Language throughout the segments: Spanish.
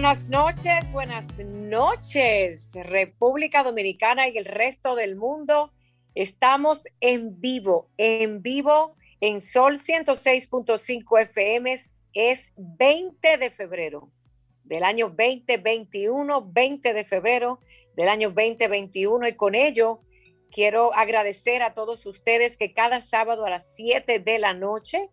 Buenas noches, buenas noches, República Dominicana y el resto del mundo. Estamos en vivo, en vivo en Sol 106.5 FM. Es 20 de febrero del año 2021, 20 de febrero del año 2021 y con ello quiero agradecer a todos ustedes que cada sábado a las 7 de la noche,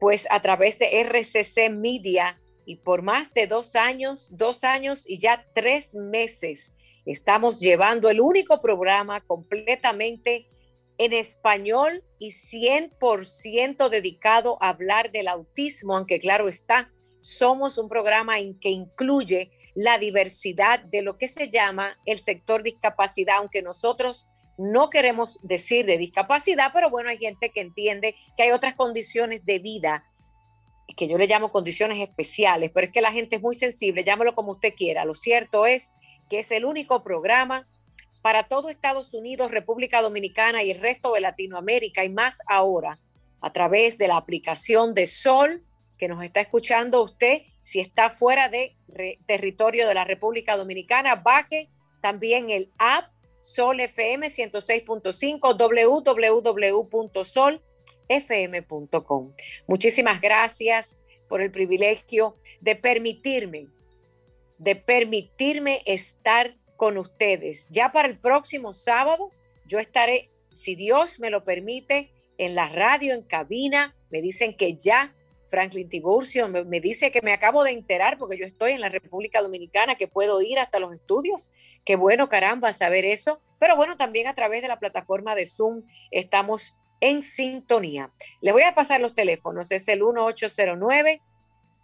pues a través de RCC Media, y por más de dos años, dos años y ya tres meses, estamos llevando el único programa completamente en español y 100% dedicado a hablar del autismo, aunque claro está, somos un programa en que incluye la diversidad de lo que se llama el sector discapacidad, aunque nosotros no queremos decir de discapacidad, pero bueno, hay gente que entiende que hay otras condiciones de vida que yo le llamo condiciones especiales, pero es que la gente es muy sensible, llámelo como usted quiera. Lo cierto es que es el único programa para todo Estados Unidos, República Dominicana y el resto de Latinoamérica y más ahora a través de la aplicación de Sol que nos está escuchando usted. Si está fuera de territorio de la República Dominicana, baje también el app Sol FM 106.5 www.sol fm.com. Muchísimas gracias por el privilegio de permitirme, de permitirme estar con ustedes. Ya para el próximo sábado yo estaré, si Dios me lo permite, en la radio, en cabina. Me dicen que ya Franklin Tiburcio me, dice que me acabo de enterar porque yo estoy en la República Dominicana, que puedo ir hasta los estudios. Qué bueno, caramba, saber eso. Pero bueno, también a través de la plataforma de Zoom estamos en sintonía. Le voy a pasar los teléfonos, es el 1809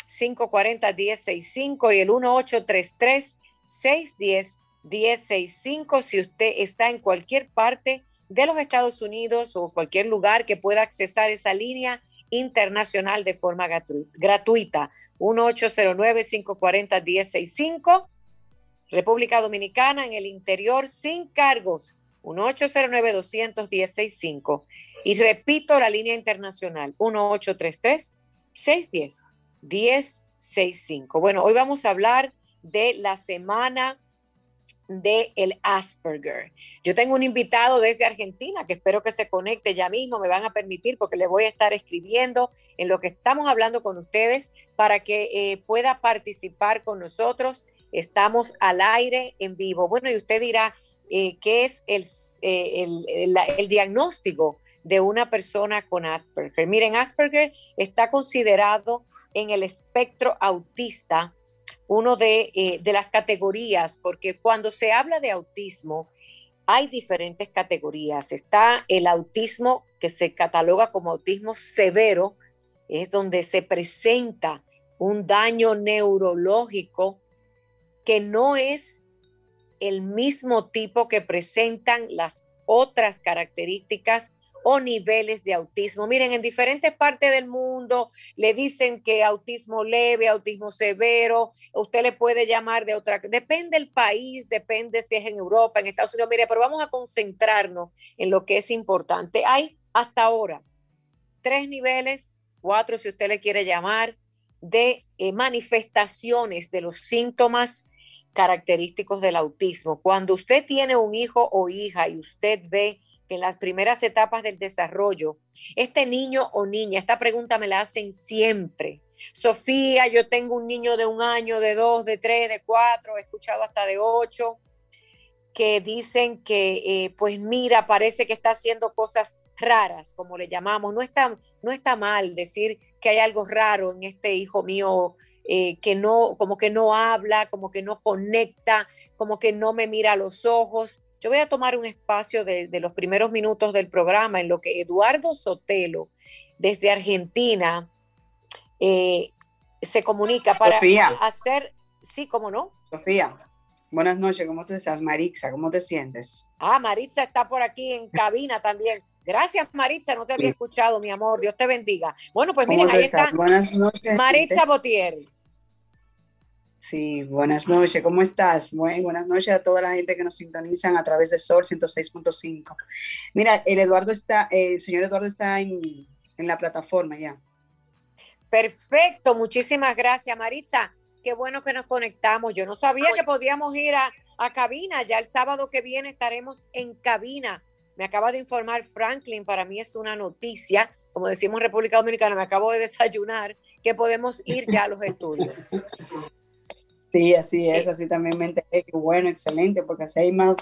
540 1065 y el 1833 610 1065 si usted está en cualquier parte de los Estados Unidos o cualquier lugar que pueda accesar esa línea internacional de forma gratuita. 1809-540-1065. República Dominicana en el interior sin cargos. 1809-200-1065. Y repito la línea internacional, 1833-610-1065. Bueno, hoy vamos a hablar de la semana de el Asperger. Yo tengo un invitado desde Argentina que espero que se conecte ya mismo, me van a permitir porque le voy a estar escribiendo en lo que estamos hablando con ustedes para que eh, pueda participar con nosotros. Estamos al aire en vivo. Bueno, y usted dirá, eh, ¿qué es el, eh, el, diagnóstico de una persona con Asperger. Miren, Asperger está considerado en el espectro autista uno de, eh, de, las categorías, porque cuando se habla de autismo, hay diferentes categorías. Está el autismo que se cataloga como autismo severo, es donde se presenta un daño neurológico que no es el mismo tipo que presentan las otras características o niveles de autismo. Miren, en diferentes partes del mundo le dicen que autismo leve, autismo severo, usted le puede llamar de otra, depende del país, depende si es en Europa, en Estados Unidos, mire, pero vamos a concentrarnos en lo que es importante. Hay hasta ahora tres niveles, cuatro si usted le quiere llamar, de eh, manifestaciones de los síntomas característicos del autismo. Cuando usted tiene un hijo o hija y usted ve en las primeras etapas del desarrollo, este niño o niña, esta pregunta me la hacen siempre. Sofía, yo tengo un niño de un año, de dos, de tres, de cuatro, he escuchado hasta de ocho, que dicen que, eh, pues mira, parece que está haciendo cosas raras, como le llamamos. No está, no está mal decir que hay algo raro en este hijo mío, eh, que no, como que no habla, como que no conecta, como que no me mira a los ojos yo voy a tomar un espacio de, los primeros minutos del programa en lo que Eduardo Sotelo, desde Argentina, eh, se comunica para hacer, sí, ¿cómo no? Sofía, buenas noches, ¿cómo tú estás? Marixa, ¿cómo te sientes? Ah, Maritza está por aquí en cabina también. Gracias, Maritza, no te había escuchado, mi amor, Dios te bendiga. Bueno, pues miren, ahí está buenas noches, Maritza Botier. Sí, buenas noches, ¿cómo estás? buenas noches a toda la gente que nos sintonizan a través de Sol 106.5. Mira, el Eduardo está, el señor Eduardo está en, la plataforma ya. Perfecto, muchísimas gracias, Maritza. Qué bueno que nos conectamos. Yo no sabía que podíamos ir a, a cabina. Ya el sábado que viene estaremos en cabina. Me acaba de informar Franklin, para mí es una noticia, como decimos en República Dominicana, me acabo de desayunar, que podemos ir ya a los estudios. Sí, así es, así también me enteré que bueno, excelente, porque así hay más,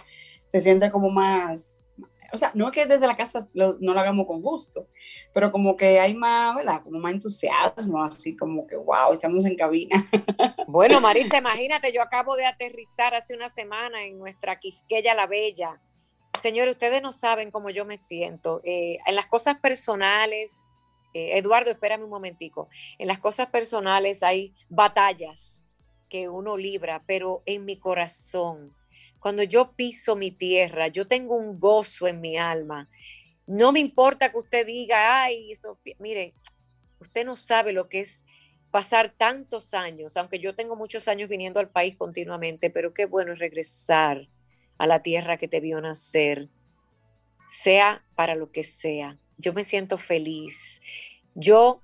se siente como más, o sea, no es que desde la casa no lo hagamos con gusto, pero como que hay más, ¿verdad? Como más entusiasmo, así como que, wow, estamos en cabina. Bueno, Maritza, imagínate, yo acabo de aterrizar hace una semana en nuestra Quisqueya la Bella. Señores, ustedes no saben cómo yo me siento. Eh, en las cosas personales, eh, Eduardo, espérame un momentico, en las cosas personales hay batallas que uno libra, pero en mi corazón, cuando yo piso mi tierra, yo tengo un gozo en mi alma. No me importa que usted diga, ay, Sofía, mire, usted no sabe lo que es pasar tantos años, aunque yo tengo muchos años viniendo al país continuamente, pero qué bueno es regresar a la tierra que te vio nacer, sea para lo que sea. Yo me siento feliz. Yo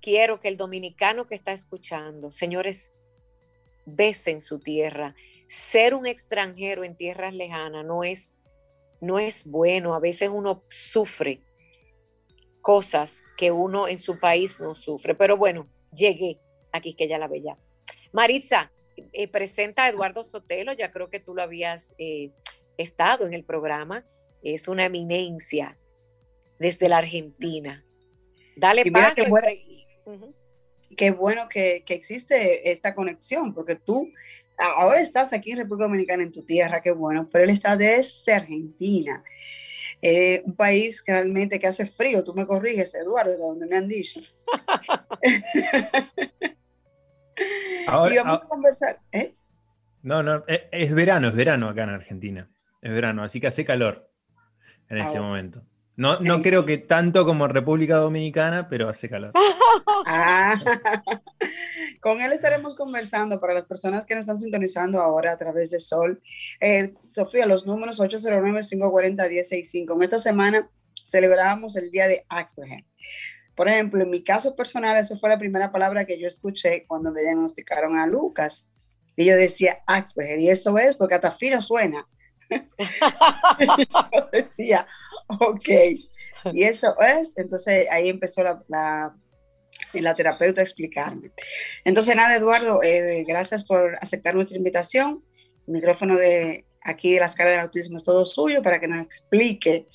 quiero que el dominicano que está escuchando, señores, en su tierra. Ser un extranjero en tierras lejanas no es, no es bueno. A veces uno sufre cosas que uno en su país no sufre. Pero bueno, llegué aquí, que ya la bella. Maritza, eh, presenta a Eduardo Sotelo, ya creo que tú lo habías eh, estado en el programa. Es una eminencia desde la Argentina. Dale paso qué bueno que, existe esta conexión, porque tú ahora estás aquí en República Dominicana, en tu tierra, qué bueno, pero él está desde Argentina. Eh, un país realmente que hace frío, tú me corriges, Eduardo, de donde me han dicho. Ahora, y vamos a conversar. ¿eh? No, no, eh, es, verano, es verano acá en Argentina. Es verano, así que hace calor en este momento. No, no creo que tanto como República Dominicana, pero hace calor. Ah, con él estaremos conversando para las personas que nos están sintonizando ahora a través de Sol. Eh, Sofía, los números 809-540-1065. En esta semana celebramos el día de Asperger. Por ejemplo, en mi caso personal, esa fue la primera palabra que yo escuché cuando me diagnosticaron a Lucas. Y yo decía Asperger, y eso es porque hasta fino suena. yo decía, ok. Y eso es, entonces ahí empezó la, la, terapeuta a explicarme. Entonces, nada, Eduardo, eh, gracias por aceptar nuestra invitación. El micrófono de aquí de las caras del autismo es todo suyo para que nos explique,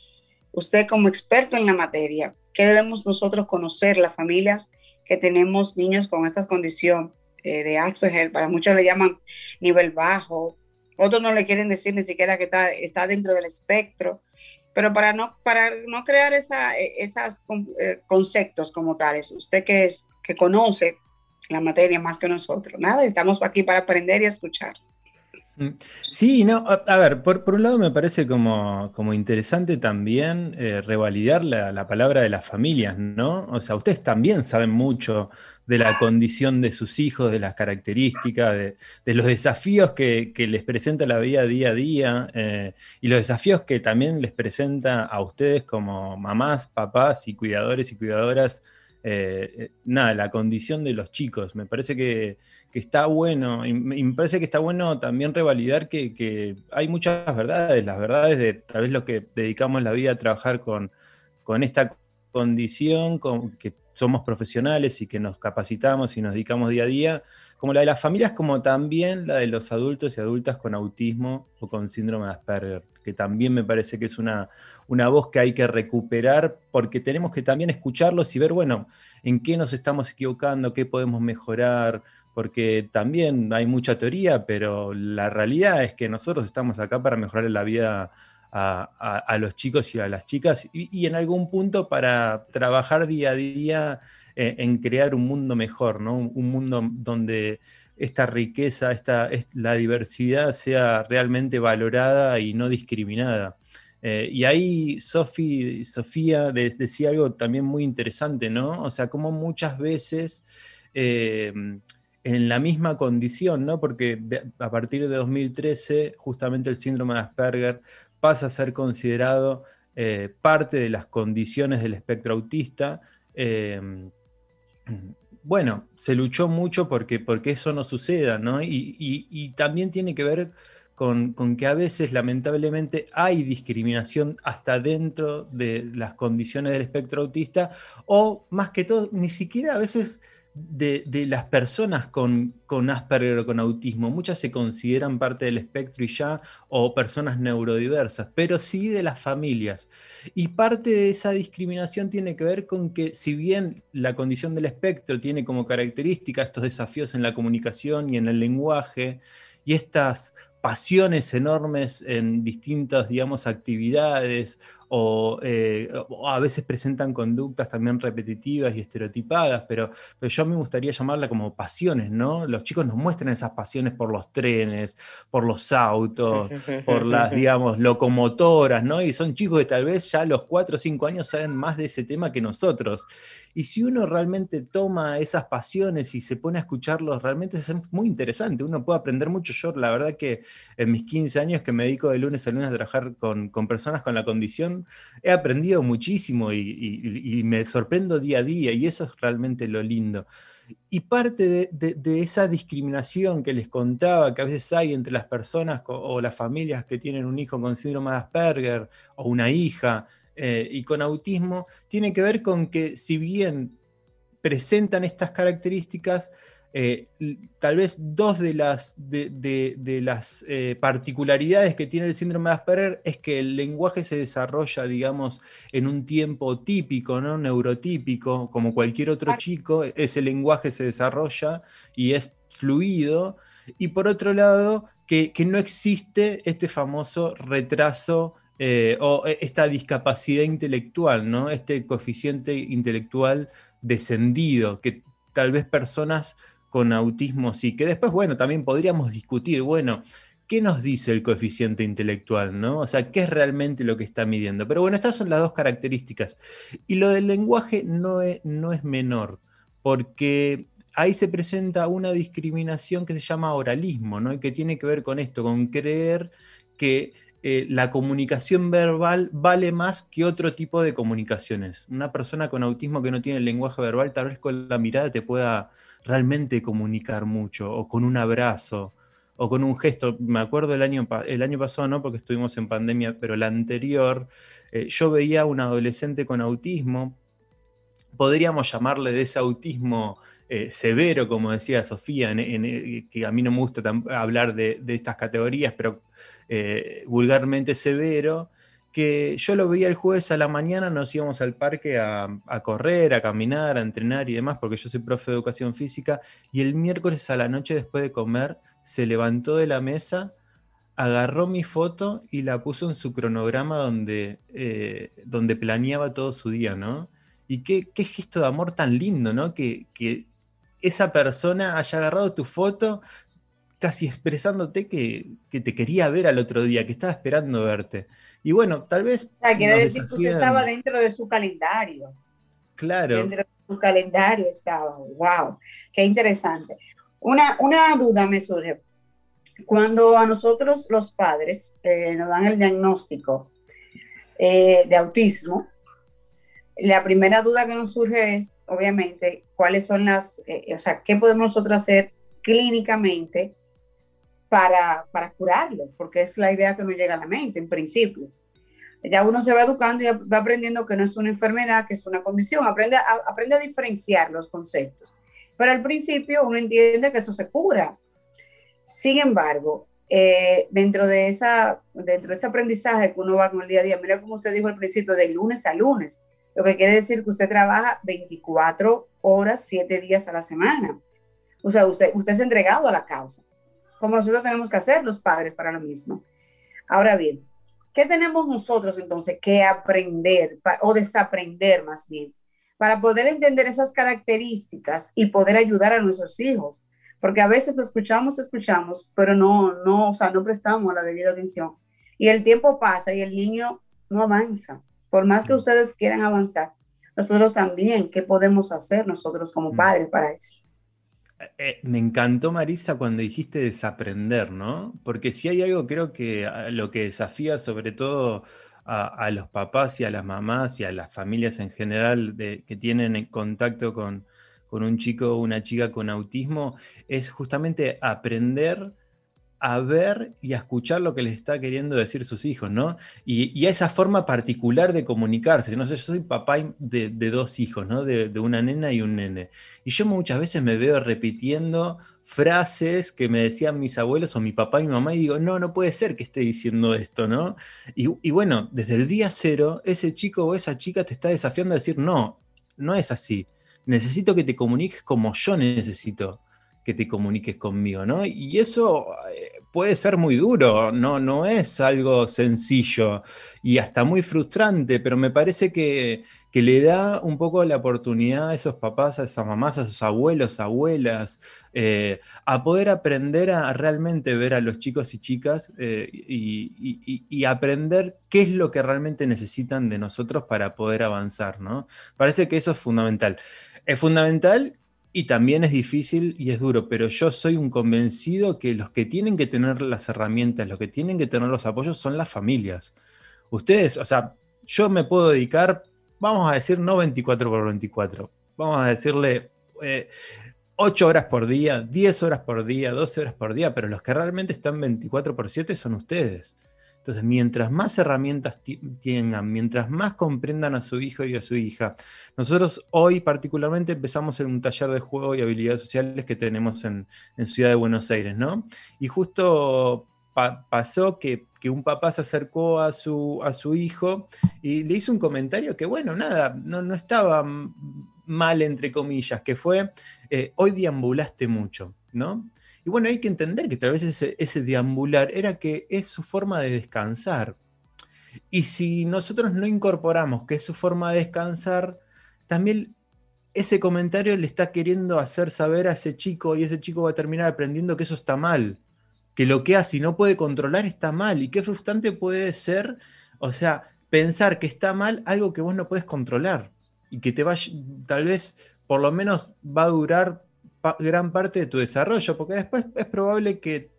usted como experto en la materia, qué debemos nosotros conocer, las familias que tenemos niños con esta condición eh, de Asperger, para muchos le llaman nivel bajo, otros no le quieren decir ni siquiera que está, está dentro del espectro pero para no, para no crear esa, e, esos eh, conceptos como tales, usted que, es, que conoce la materia más que nosotros, nada, estamos aquí para aprender y escuchar. Mm. Sí, no, a, ver, por, un lado me parece como, como interesante también eh, revalidar la, la, palabra de las familias, ¿no? O sea, ustedes también saben mucho de la condición de sus hijos, de las características, de, los desafíos que, les presenta la vida día a día eh, y los desafíos que también les presenta a ustedes como mamás, papás y cuidadores y cuidadoras. Eh, eh, nada, la condición de los chicos. Me parece que, está bueno, y me parece que está bueno también revalidar que, hay muchas verdades, las verdades de tal vez lo que dedicamos la vida a trabajar con, con esta condición, con, que somos profesionales y que nos capacitamos y nos dedicamos día a día, como la de las familias, como también la de los adultos y adultas con autismo o con síndrome de Asperger, que también me parece que es una, una voz que hay que recuperar porque tenemos que también escucharlos y ver, bueno, en qué nos estamos equivocando, qué podemos mejorar, porque también hay mucha teoría, pero la realidad es que nosotros estamos acá para mejorar la vida a, los chicos y a las chicas y, en algún punto para trabajar día a día en, crear un mundo mejor, ¿no? un, mundo donde esta riqueza, esta, la diversidad sea realmente valorada y no discriminada. Eh, y ahí Sofía decía algo también muy interesante, ¿no? O sea, como muchas veces eh, en la misma condición, ¿no? Porque a partir de 2013, justamente el síndrome de Asperger pasa a ser considerado eh, parte de las condiciones del espectro autista. Em, bueno, se luchó mucho porque, porque eso no suceda, ¿no? Y, también tiene que ver con, que a veces, lamentablemente, hay discriminación hasta dentro de las condiciones del espectro autista, o más que todo, ni siquiera a veces de, las personas con, con, Asperger o con autismo. Muchas se consideran parte del espectro y ya, o personas neurodiversas, pero sí de las familias. Y parte de esa discriminación tiene que ver con que si bien la condición del espectro tiene como característica estos desafíos en la comunicación y en el lenguaje, y estas pasiones enormes en distintas, digamos, actividades eh, o, a veces presentan conductas también repetitivas y estereotipadas, pero, pero, yo me gustaría llamarla como pasiones, ¿no? Los chicos nos muestran esas pasiones por los trenes, por los autos, por las, digamos, locomotoras, ¿no? Y son chicos que tal vez ya a los 4 o 5 años saben más de ese tema que nosotros. Y si uno realmente toma esas pasiones y se pone a escucharlos, realmente es muy interesante. Uno puede aprender mucho. Yo, la verdad que en mis 15 años que me dedico de lunes a lunes a trabajar con, personas con la condición, he aprendido muchísimo y, me sorprendo día a día y eso es realmente lo lindo. Y parte de, esa discriminación que les contaba que a veces hay entre las personas o las familias que tienen un hijo con síndrome de Asperger o una hija, eh, y con autismo tiene que ver con que si bien presentan estas características, eh, tal vez dos de las, de, las eh, particularidades que tiene el síndrome de Asperger es que el lenguaje se desarrolla, digamos, en un tiempo típico, ¿no? neurotípico, como cualquier otro chico, ese lenguaje se desarrolla y es fluido. Y por otro lado, que, que no existe este famoso retraso eh, o e, esta discapacidad intelectual, ¿no? Este coeficiente intelectual descendido, que tal vez personas con autismo sí, que después, bueno, también podríamos discutir, bueno, ¿qué nos dice el coeficiente intelectual, no? O sea, ¿qué es realmente lo que está midiendo? Pero bueno, estas son las dos características. Y lo del lenguaje no es, no es menor, porque ahí se presenta una discriminación que se llama oralismo, ¿no? Y que tiene que ver con esto, con creer que eh, la comunicación verbal vale más que otro tipo de comunicaciones. Una persona con autismo que no tiene lenguaje verbal, tal vez con la mirada te pueda realmente comunicar mucho, o con un abrazo, o con un gesto. Me acuerdo el año, el año pasado, no porque estuvimos en pandemia, pero el anterior, eh, yo veía a un adolescente con autismo, podríamos llamarle de ese autismo eh, severo, como decía Sofía, que a mí no me gusta hablar de, estas categorías, pero eh, vulgarmente severo, que yo lo veía el jueves a la mañana, nos íbamos al parque a, correr, a caminar, a entrenar y demás, porque yo soy profe de educación física, y el miércoles a la noche después de comer se levantó de la mesa, agarró mi foto y la puso en su cronograma donde, eh, donde planeaba todo su día, ¿no? Y qué, qué, gesto de amor tan lindo, ¿no? Que, que esa persona haya agarrado tu foto, casi expresándote que, te quería ver al otro día, que estaba esperando verte. Y bueno, tal vez... O quiere decir que usted estaba dentro de su calendario. Claro. Dentro de su calendario estaba. ¡Wow! Qué interesante. Una, una duda me surge. Cuando a nosotros los padres eh, nos dan el diagnóstico eh, de autismo, la primera duda que nos surge es, obviamente, cuáles son las, eh, o sea, qué podemos nosotros hacer clínicamente para, para curarlo, porque es la idea que nos llega a la mente en principio. Ya uno se va educando y va aprendiendo que no es una enfermedad, que es una condición, aprende a, aprende a diferenciar los conceptos. Pero al principio uno entiende que eso se cura. Sin embargo, eh, dentro, de esa, dentro de ese aprendizaje que uno va con el día a día, mira como usted dijo al principio, de lunes a lunes, lo que quiere decir que usted trabaja 24 horas, 7 días a la semana. O sea, usted, usted es entregado a la causa, como nosotros tenemos que hacer los padres para lo mismo. Ahora bien, ¿qué tenemos nosotros entonces que aprender o desaprender más bien para poder entender esas características y poder ayudar a nuestros hijos? Porque a veces escuchamos, escuchamos, pero no, no, o sea, no prestamos la debida atención. Y el tiempo pasa y el niño no avanza. Por más que ustedes quieran avanzar, nosotros también, ¿qué podemos hacer nosotros como padres para eso? Eh, eh, me encantó, Marisa, cuando dijiste desaprender, ¿no? Porque si hay algo, creo que ah, lo que desafía sobre todo a, los papás y a las mamás y a las familias en general que tienen contacto con, con un chico o una chica con autismo es justamente aprender a ver y a escuchar lo que les está queriendo decir sus hijos, ¿no? Y, a esa forma particular de comunicarse. No sé, yo soy papá de, dos hijos, ¿no? De, una nena y un nene. Y yo muchas veces me veo repitiendo frases que me decían mis abuelos o mi papá y mi mamá y digo, no, no puede ser que esté diciendo esto, ¿no? Y, y bueno, desde el día cero, ese chico o esa chica te está desafiando a decir, no, no es así. Necesito que te comuniques como yo necesito que te comuniques conmigo, ¿no? Y eso eh, puede ser muy duro, no, no es algo sencillo y hasta muy frustrante, pero me parece que, le da un poco la oportunidad a esos papás, a esas mamás, a esos abuelos, abuelas, eh, a poder aprender a, realmente ver a los chicos y chicas eh, y, y, aprender qué es lo que realmente necesitan de nosotros para poder avanzar, ¿no? Parece que eso es fundamental. Es fundamental y también es difícil y es duro, pero yo soy un convencido que los que tienen que tener las herramientas, los que tienen que tener los apoyos son las familias. Ustedes, o sea, yo me puedo dedicar, vamos a decir, no 24 por 24, vamos a decirle 8 eh, horas por día, 10 horas por día, 12 horas por día, pero los que realmente están 24 por 7 son ustedes. Entonces, mientras más herramientas tengan, mientras más comprendan a su hijo y a su hija, nosotros hoy particularmente empezamos en un taller de juego y habilidades sociales que tenemos en, Ciudad de Buenos Aires, ¿no? Y justo pasó que, un papá se acercó a su, hijo y le hizo un comentario que, bueno, nada, no, estaba mal, entre comillas, que fue, eh, hoy deambulaste mucho, ¿no? Y bueno, hay que entender que tal vez ese, ese deambular era que es su forma de descansar. Y si nosotros no incorporamos que es su forma de descansar, también ese comentario le está queriendo hacer saber a ese chico y ese chico va a terminar aprendiendo que eso está mal, que lo que hace y no puede controlar está mal. Y qué frustrante puede ser, o sea, pensar que está mal algo que vos no puedes controlar y que te va, tal vez, por lo menos va a durar gran parte de tu desarrollo, porque después es probable que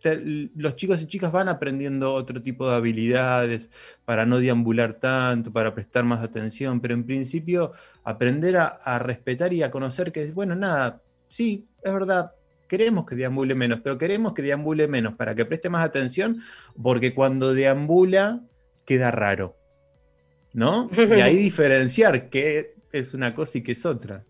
los chicos y chicas van aprendiendo otro tipo de habilidades para no deambular tanto, para prestar más atención, pero en principio aprender a, respetar y a conocer que, bueno, nada, sí, es verdad, queremos que deambule menos, pero queremos que deambule menos para que preste más atención, porque cuando deambula queda raro, ¿no? Y ahí diferenciar qué es una cosa y qué es otra.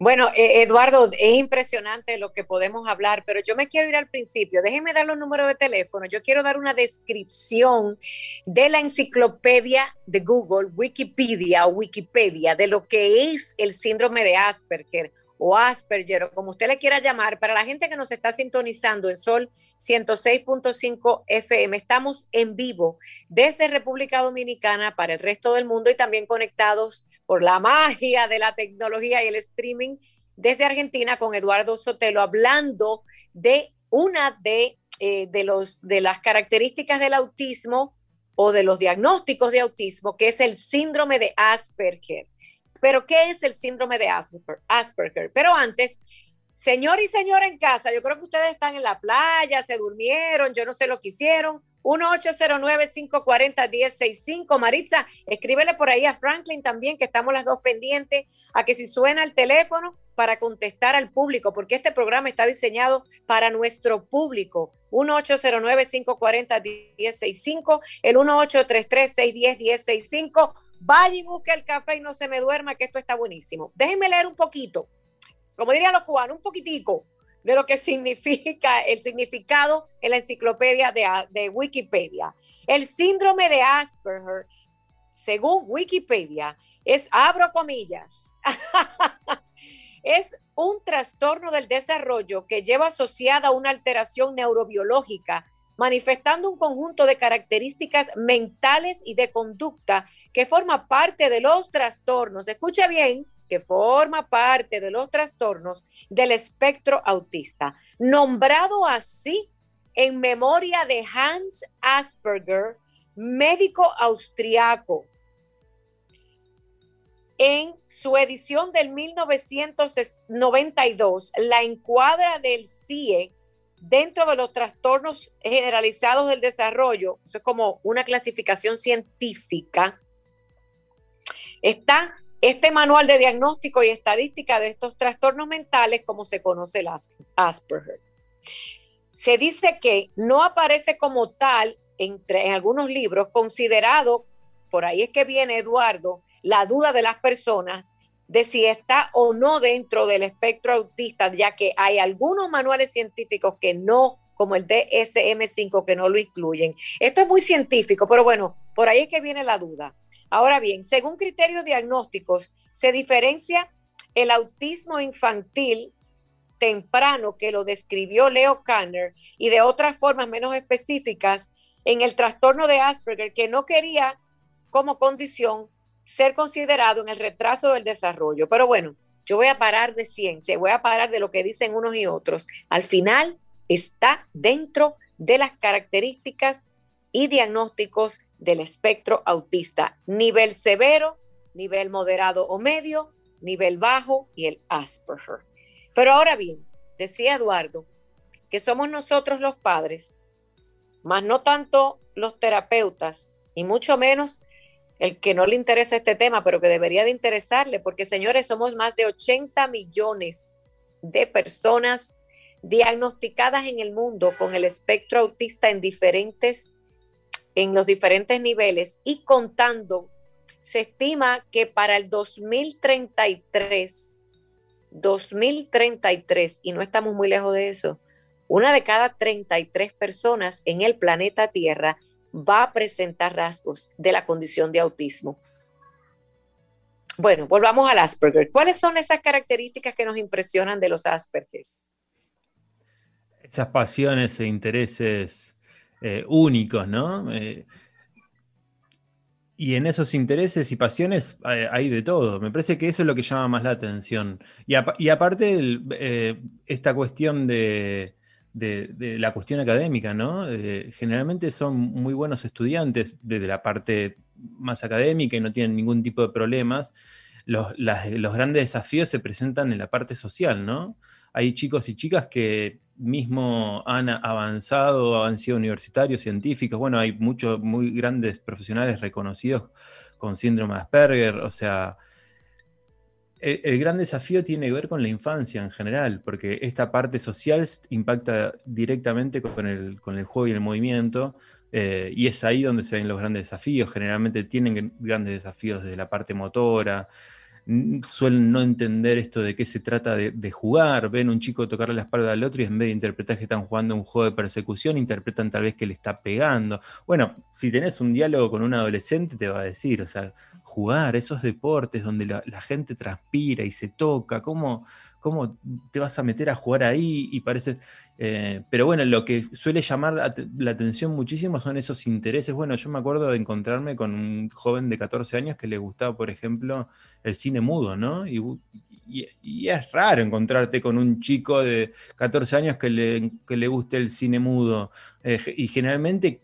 Bueno, eh, Eduardo, es impresionante lo que podemos hablar, pero yo me quiero ir al principio. Déjenme dar los números de teléfono. Yo quiero dar una descripción de la enciclopedia de Google, Wikipedia o Wikipedia, de lo que es el síndrome de Asperger o Asperger, o como usted le quiera llamar, para la gente que nos está sintonizando en Sol 106.5 FM, estamos en vivo desde República Dominicana para el resto del mundo y también conectados por la magia de la tecnología y el streaming desde Argentina con Eduardo Sotelo, hablando de una de, eh, de, los, de las características del autismo o de los diagnósticos de autismo, que es el síndrome de Asperger. Pero, ¿qué es el síndrome de Asperger? Pero antes, señor y señora en casa, yo creo que ustedes están en la playa, se durmieron, yo no sé lo que hicieron. 1-809-540-1065. Maritza, escríbele por ahí a Franklin también, que estamos las dos pendientes, a que si suena el teléfono para contestar al público, porque este programa está diseñado para nuestro público. 1-809-540-1065, el 1-833-610-1065 Vaya y busque el café y no se me duerma, que esto está buenísimo. Déjenme leer un poquito, como dirían los cubanos, un poquitico de lo que significa el significado en la enciclopedia de, de Wikipedia. El síndrome de Asperger, según Wikipedia, es, abro comillas, es un trastorno del desarrollo que lleva asociada una alteración neurobiológica, manifestando un conjunto de características mentales y de conducta que forma parte de los trastornos. Escucha bien, forma parte de los trastornos del espectro autista, nombrado así en memoria de Hans Asperger, médico austriaco. En su edición del 1992, la encuadra del CIE dentro de los trastornos generalizados del desarrollo, eso es como una clasificación científica, está este manual de diagnóstico y estadística de estos trastornos mentales, como se conoce el Asperger. Se dice que no aparece como tal entre, en algunos libros, considerado, por ahí es que viene Eduardo, la duda de las personas de si está o no dentro del espectro autista, ya que hay algunos manuales científicos que no, como el DSM5, que no lo incluyen. Esto es muy científico, pero bueno, por ahí es que viene la duda. Ahora bien, según criterios diagnósticos, se diferencia el autismo infantil temprano que lo describió Leo Kanner y de otras formas menos específicas en el trastorno de Asperger que no quería como condición ser considerado en el retraso del desarrollo. Pero bueno, yo voy a parar de ciencia, voy a parar de lo que dicen unos y otros. Al final está dentro de las características y diagnósticos del espectro autista, nivel severo, nivel moderado o medio, nivel bajo y el Asperger. Pero ahora bien, decía Eduardo, que somos nosotros los padres, más no tanto los terapeutas, y mucho menos el que no le interesa este tema, pero que debería de interesarle, porque señores, somos más de 80 millones de personas diagnosticadas en el mundo con el espectro autista en diferentes en los diferentes niveles y contando, se estima que para el 2033, 2033, y no estamos muy lejos de eso, una de cada 33 personas en el planeta Tierra va a presentar rasgos de la condición de autismo. Bueno, volvamos al Asperger. ¿Cuáles son esas características que nos impresionan de los Aspergers? Esas pasiones e intereses eh, únicos, ¿no? Eh, y en esos intereses y pasiones hay, de todo. Me parece que eso es lo que llama más la atención. Y, aparte, eh, esta cuestión de, la cuestión académica, ¿no? generalmente son muy buenos estudiantes desde la parte más académica y no tienen ningún tipo de problemas. Los grandes desafíos se presentan en la parte social, ¿no? Hay chicos y chicas que mismo han avanzado, han sido universitarios, científicos, bueno, hay muchos muy grandes profesionales reconocidos con síndrome de Asperger, o sea, el, gran desafío tiene que ver con la infancia en general, porque esta parte social impacta directamente con el, con el juego y el movimiento, eh, y es ahí donde se ven los grandes desafíos, generalmente tienen grandes desafíos desde la parte motora, suelen no entender esto de qué se trata de, jugar, ven un chico tocarle la espalda al otro y en vez de interpretar que están jugando un juego de persecución, interpretan tal vez que le está pegando. Bueno, si tenés un diálogo con un adolescente te va a decir, o sea, jugar, esos deportes donde la, la gente transpira y se toca, ¿cómo, ¿cómo te vas a meter a jugar ahí? Y parece. Eh, pero bueno, lo que suele llamar la, atención muchísimo son esos intereses. Bueno, yo me acuerdo de encontrarme con un joven de 14 años que le gustaba, por ejemplo, el cine mudo, ¿no? Y, es raro encontrarte con un chico de 14 años que le, le guste el cine mudo. Eh, y generalmente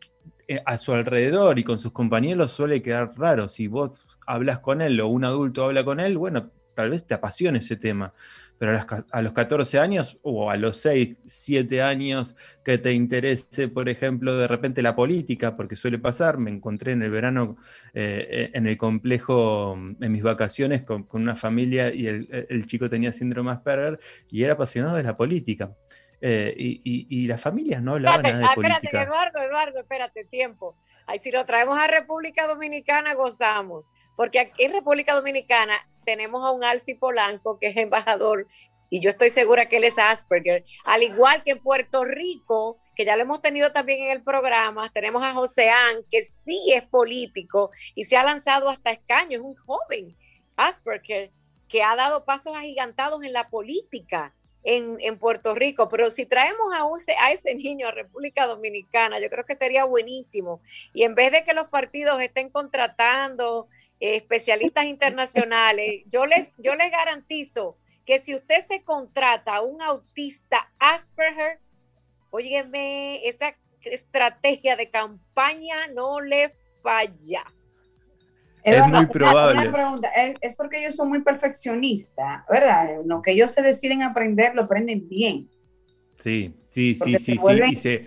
eh, a su alrededor y con sus compañeros suele quedar raro. Si vos hablas con él o un adulto habla con él, bueno, tal vez te apasione ese tema pero a los 14 años o a los 6, 7 años que te interese, por ejemplo, de repente la política, porque suele pasar, me encontré en el verano eh, eh, en el complejo, mm, en mis vacaciones, con, una familia y el, chico tenía síndrome Asperger y era apasionado de la política. Eh, y, las familias no hablaban nada de ah, política. Espérate, Eduardo, Eduardo, espérate, tiempo. Ay, si lo traemos a República Dominicana, gozamos. Porque aquí en República Dominicana tenemos a un Alci Polanco, que es embajador, y yo estoy segura que él es Asperger. Al igual que en Puerto Rico, que ya lo hemos tenido también en el programa, tenemos a Joseán, que sí es político y se ha lanzado hasta escaño, es un joven Asperger. que ha dado pasos agigantados en la política en, en Puerto Rico. Pero si traemos a, a ese niño a República Dominicana, yo creo que sería buenísimo. Y en vez de que los partidos estén contratando eh, especialistas internacionales, yo les, yo les garantizo que si usted se contrata a un autista Asperger, óyeme, esa estrategia de campaña no le falla. Es muy probable. ¿es, porque ellos son muy perfeccionistas, ¿verdad? Lo que ellos se deciden aprender, lo aprenden bien. Sí, sí, sí, sí, sí.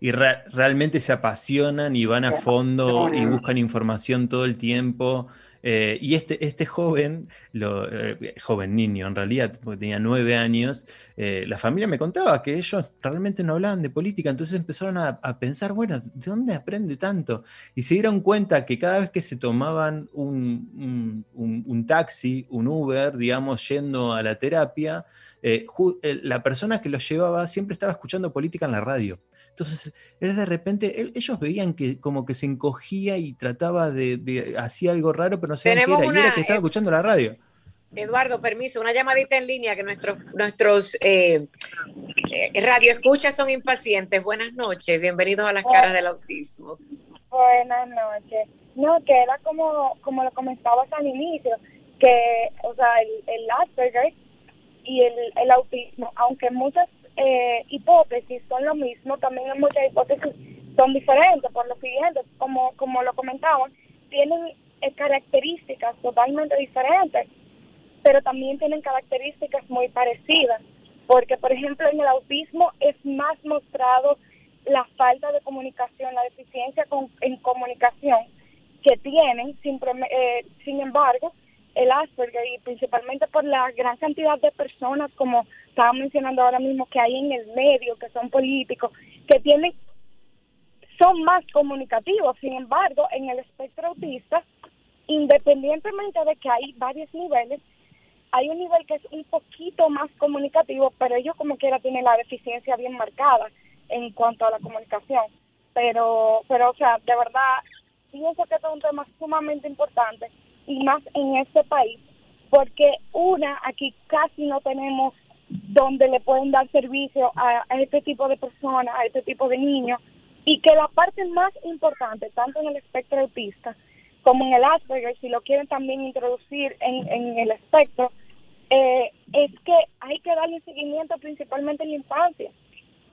Y, realmente se apasionan y van a fondo y buscan información todo el tiempo. Eh, y este, este joven, eh, joven niño en realidad, porque tenía nueve años, eh, la familia me contaba que ellos realmente no hablaban de política, entonces empezaron a, pensar, bueno, ¿de dónde aprende tanto? Y se dieron cuenta que cada vez que se tomaban un, un taxi, un Uber, digamos, yendo a la terapia, la persona que los llevaba siempre estaba escuchando política en la radio. Entonces, él de repente, ellos veían que como que se encogía y trataba de, hacía algo raro, pero no sabían qué era, y era que estaba escuchando la radio. Eduardo, permiso, una llamadita en línea que nuestros, nuestros eh, eh, radioescuchas son impacientes. Buenas noches, bienvenidos a las caras del autismo. Buenas noches. No, que era como, como lo comentabas al inicio, que, o sea, el, el Asperger y el, el autismo, aunque muchas eh, hipótesis son lo mismo, también hay muchas hipótesis son diferentes por lo siguiente, como, como lo comentaban, tienen eh, características totalmente diferentes, pero también tienen características muy parecidas, porque por ejemplo en el autismo es más mostrado la falta de comunicación, la deficiencia en comunicación que tienen, sin, eh, sin embargo, el Asperger y principalmente por la gran cantidad de personas, como estaba mencionando ahora mismo, que hay en el medio, que son políticos, que tienen, son más comunicativos. Sin embargo, en el espectro autista, independientemente de que hay varios niveles, hay un nivel que es un poquito más comunicativo, pero ellos como quiera tienen la deficiencia bien marcada en cuanto a la comunicación. Pero, pero o sea, de verdad, pienso que es un tema sumamente importante y más en este país, porque una, aquí casi no tenemos donde le pueden dar servicio a, este tipo de personas, a este tipo de niños, y que la parte más importante, tanto en el espectro autista como en el Asperger, si lo quieren también introducir en, en el espectro, eh, es que hay que darle seguimiento principalmente en la infancia,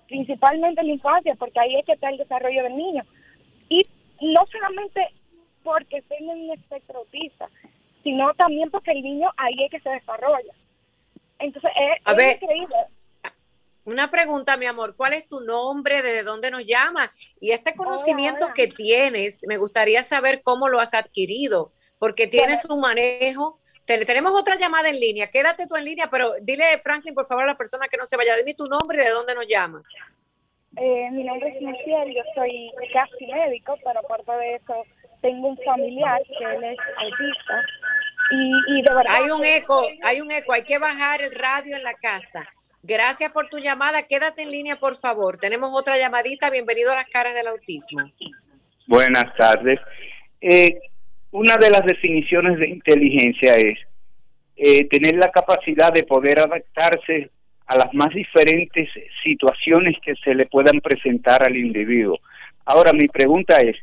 principalmente en la infancia, porque ahí es que está el desarrollo del niño. Y no solamente porque tenga un espectro autista, sino también porque el niño ahí es que se desarrolla. Entonces, es, increíble. Una pregunta, mi amor, ¿cuál es tu nombre? ¿De dónde nos llamas? Y este conocimiento que tienes, me gustaría saber cómo lo has adquirido, porque tienes un manejo. tenemos otra llamada en línea, quédate tú en línea, pero dile, Franklin, por favor, a la persona que no se vaya, dime tu nombre y de dónde nos llamas. Eh, mi nombre es Michelle, yo soy casi médico, pero aparte de eso, tengo un familiar que él es autista y, de verdad... Hay un eco, hay un eco, hay que bajar el radio en la casa. Gracias por tu llamada, quédate en línea por favor. Tenemos otra llamadita, bienvenido a las caras del autismo. Buenas tardes. Eh, una de las definiciones de inteligencia es eh, tener la capacidad de poder adaptarse a las más diferentes situaciones que se le puedan presentar al individuo. Ahora, mi pregunta es,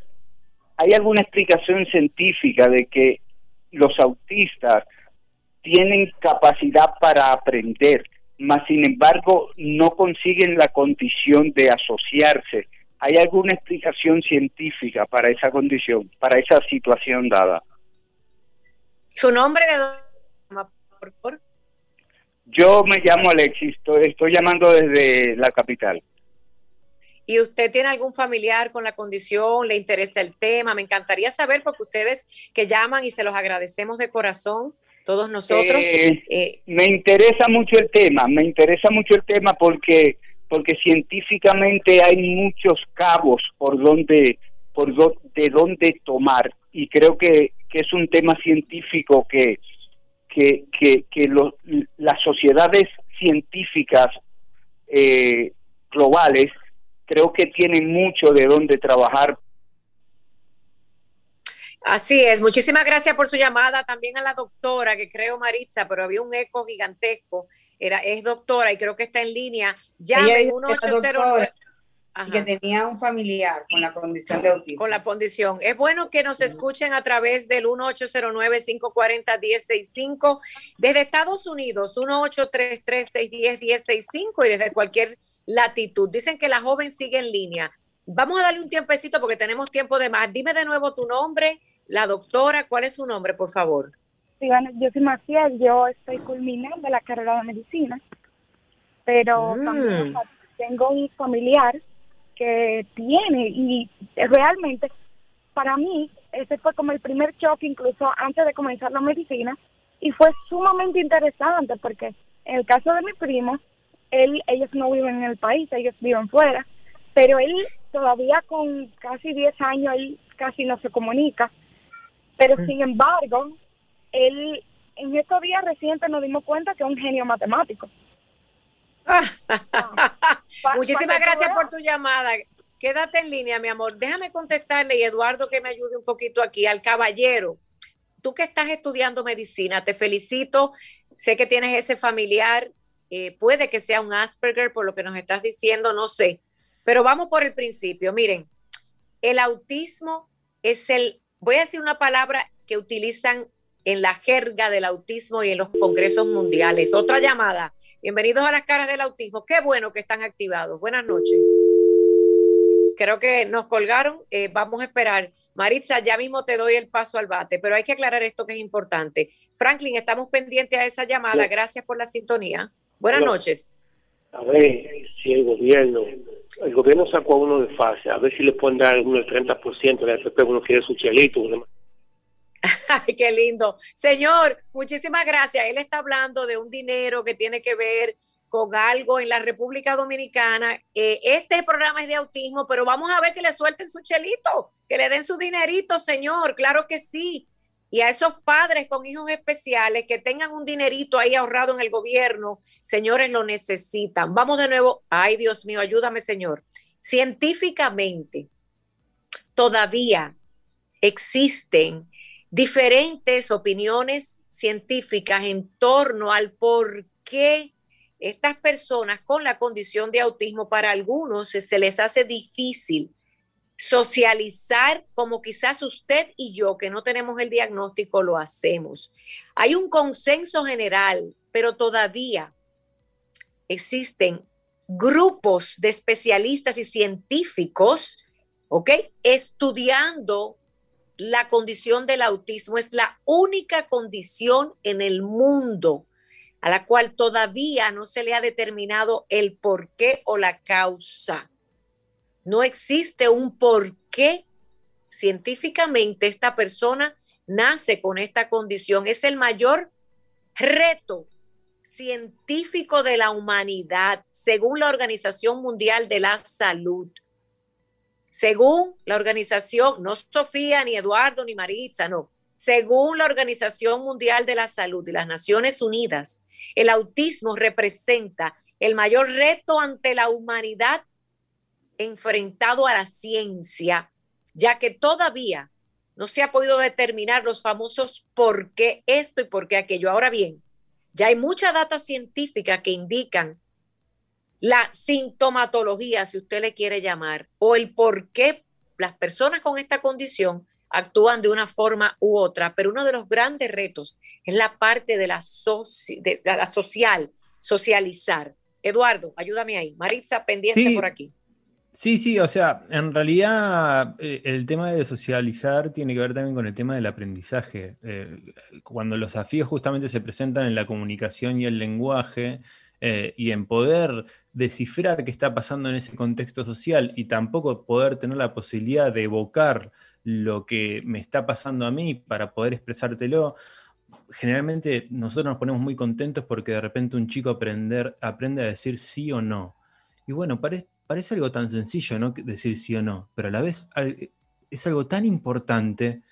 ¿Hay alguna explicación científica de que los autistas tienen capacidad para aprender, mas sin embargo no consiguen la condición de asociarse? ¿Hay alguna explicación científica para esa condición, para esa situación dada? ¿Su nombre de por favor? Yo me llamo Alexis, estoy llamando desde la capital y usted tiene algún familiar con la condición, le interesa el tema, me encantaría saber porque ustedes que llaman y se los agradecemos de corazón, todos nosotros. Eh, eh, me interesa mucho el tema, me interesa mucho el tema porque porque científicamente hay muchos cabos por donde por de dónde tomar y creo que, que es un tema científico que que, que, que las sociedades científicas eh, globales creo que tienen mucho de dónde trabajar. Así es, muchísimas gracias por su llamada, también a la doctora, que creo Maritza, pero había un eco gigantesco, era, es doctora y creo que está en línea, llame 1809 que tenía un familiar con la condición de autismo. Con la condición. Es bueno que nos escuchen a través del 1809-540-1065 desde Estados Unidos, 1833-610-1065 y desde cualquier latitud. Dicen que la joven sigue en línea. Vamos a darle un tiempecito porque tenemos tiempo de más. Dime de nuevo tu nombre, la doctora, ¿cuál es su nombre, por favor? Sí, bueno, yo soy Maciel, yo estoy culminando la carrera de medicina, pero mm. también tengo un familiar que tiene y realmente para mí ese fue como el primer choque incluso antes de comenzar la medicina y fue sumamente interesante porque en el caso de mi primo él ellos no viven en el país ellos viven fuera pero él todavía con casi 10 años él casi no se comunica pero sin embargo él en estos días recientes nos dimos cuenta que es un genio matemático Muchísimas gracias por tu llamada. Quédate en línea, mi amor. Déjame contestarle y Eduardo que me ayude un poquito aquí al caballero. Tú que estás estudiando medicina, te felicito. Sé que tienes ese familiar. Eh, puede que sea un Asperger por lo que nos estás diciendo, no sé. Pero vamos por el principio. Miren, el autismo es el, voy a decir una palabra que utilizan en la jerga del autismo y en los congresos mundiales. Otra llamada. Bienvenidos a las caras del autismo. Qué bueno que están activados. Buenas noches. Creo que nos colgaron. Eh, vamos a esperar. Maritza, ya mismo te doy el paso al bate, pero hay que aclarar esto que es importante. Franklin, estamos pendientes a esa llamada. Gracias por la sintonía. Buenas noches. A ver si el gobierno, el gobierno sacó a uno de fase, a ver si le pueden dar uno el 30% de FP, uno quiere su chelito, uno Ay, qué lindo. Señor, muchísimas gracias. Él está hablando de un dinero que tiene que ver con algo en la República Dominicana. Eh, este programa es de autismo, pero vamos a ver que le suelten su chelito, que le den su dinerito, señor. Claro que sí. Y a esos padres con hijos especiales que tengan un dinerito ahí ahorrado en el gobierno, señores, lo necesitan. Vamos de nuevo. Ay, Dios mío, ayúdame, señor. Científicamente, todavía existen diferentes opiniones científicas en torno al por qué estas personas con la condición de autismo, para algunos se les hace difícil socializar como quizás usted y yo, que no tenemos el diagnóstico, lo hacemos. Hay un consenso general, pero todavía existen grupos de especialistas y científicos, ¿ok? Estudiando la condición del autismo es la única condición en el mundo a la cual todavía no se le ha determinado el por qué o la causa. No existe un por qué científicamente esta persona nace con esta condición. Es el mayor reto científico de la humanidad, según la Organización Mundial de la Salud. Según la organización, no Sofía, ni Eduardo, ni Maritza, no. Según la Organización Mundial de la Salud y las Naciones Unidas, el autismo representa el mayor reto ante la humanidad enfrentado a la ciencia, ya que todavía no se ha podido determinar los famosos por qué esto y por qué aquello. Ahora bien, ya hay mucha data científica que indican la sintomatología, si usted le quiere llamar, o el por qué las personas con esta condición actúan de una forma u otra, pero uno de los grandes retos es la parte de la, la social, socializar. Eduardo, ayúdame ahí. Maritza, pendiente por aquí. Sí, sí, o sea, en realidad eh, el tema de socializar tiene que ver también con el tema del aprendizaje. Eh, cuando los desafíos justamente se presentan en la comunicación y el lenguaje, eh, y en poder descifrar qué está pasando en ese contexto social y tampoco poder tener la posibilidad de evocar lo que me está pasando a mí para poder expresártelo, generalmente nosotros nos ponemos muy contentos porque de repente un chico aprender, aprende a decir sí o no. Y bueno, parece algo tan sencillo, ¿no? Decir sí o no, pero a la vez es algo tan importante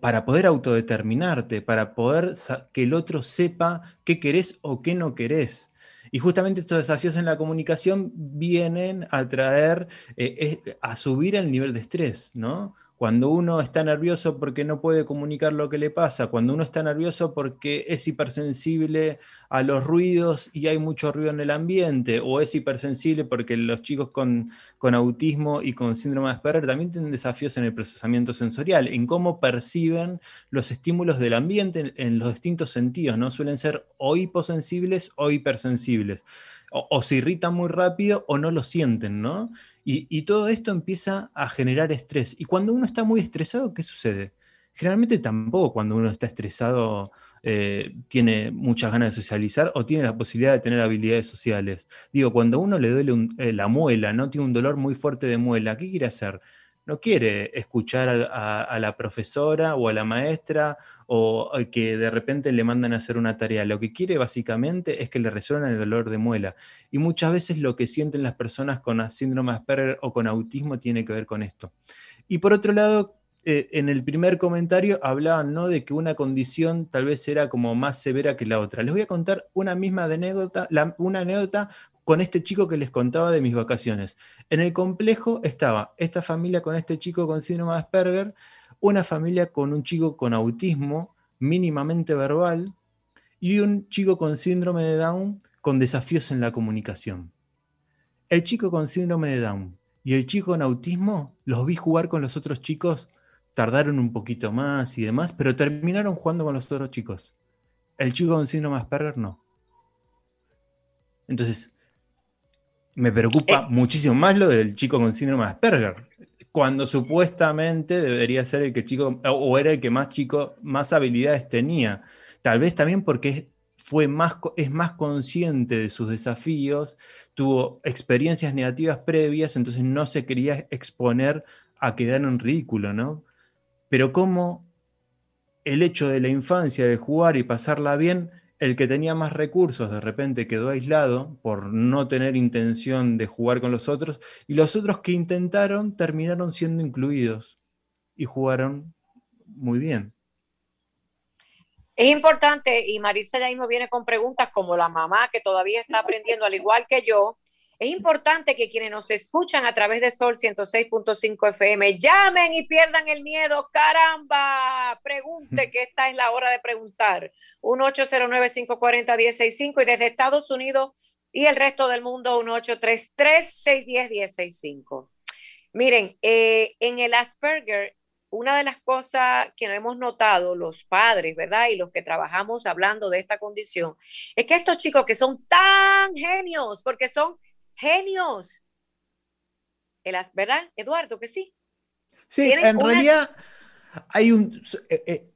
para poder autodeterminarte, para poder que el otro sepa qué querés o qué no querés. Y justamente estos desafíos en la comunicación vienen a traer, eh, a subir el nivel de estrés, ¿no? Cuando uno está nervioso porque no puede comunicar lo que le pasa, cuando uno está nervioso porque es hipersensible a los ruidos y hay mucho ruido en el ambiente, o es hipersensible porque los chicos con, autismo y con síndrome de Asperger también tienen desafíos en el procesamiento sensorial, en cómo perciben los estímulos del ambiente en, en los distintos sentidos, ¿no? Suelen ser o hiposensibles o hipersensibles o, se irritan muy rápido o no lo sienten, ¿no? Y, todo esto empieza a generar estrés. Y cuando uno está muy estresado, ¿qué sucede? Generalmente tampoco cuando uno está estresado eh, tiene muchas ganas de socializar o tiene la posibilidad de tener habilidades sociales. Digo, cuando uno le duele eh, la muela, ¿no? Tiene un dolor muy fuerte de muela, ¿qué quiere hacer? No quiere escuchar a, la profesora o a la maestra o que de repente le mandan a hacer una tarea. Lo que quiere básicamente es que le resuelvan el dolor de muela. Y muchas veces lo que sienten las personas con síndrome Asperger o con autismo tiene que ver con esto. Y por otro lado, eh, en el primer comentario hablaban ¿no? de que una condición tal vez era como más severa que la otra. Les voy a contar una misma anécdota, una anécdota con este chico que les contaba de mis vacaciones. En el complejo estaba esta familia con este chico con síndrome de Asperger, una familia con un chico con autismo mínimamente verbal y un chico con síndrome de Down con desafíos en la comunicación. El chico con síndrome de Down y el chico con autismo los vi jugar con los otros chicos, tardaron un poquito más y demás, pero terminaron jugando con los otros chicos. El chico con síndrome de Asperger no. Entonces, me preocupa eh. muchísimo más lo del chico con síndrome de Asperger, cuando supuestamente debería ser el que chico, o era el que más chico, más habilidades tenía. Tal vez también porque fue más, es más consciente de sus desafíos, tuvo experiencias negativas previas, entonces no se quería exponer a quedar en ridículo, ¿no? Pero como el hecho de la infancia, de jugar y pasarla bien, el que tenía más recursos de repente quedó aislado por no tener intención de jugar con los otros y los otros que intentaron terminaron siendo incluidos y jugaron muy bien. Es importante, y Marisa ya mismo viene con preguntas como la mamá que todavía está aprendiendo al igual que yo, es importante que quienes nos escuchan a través de Sol 106.5 FM llamen y pierdan el miedo. Caramba, pregunte que esta es la hora de preguntar. 1-809-540-1065 y desde Estados Unidos y el resto del mundo 1-833-610-1065. Miren, eh, en el Asperger, una de las cosas que hemos notado los padres, ¿verdad? Y los que trabajamos hablando de esta condición, es que estos chicos que son tan genios, porque son genios. ¿Verdad, Eduardo? Que sí. Sí, en realidad hay un... Eh, eh,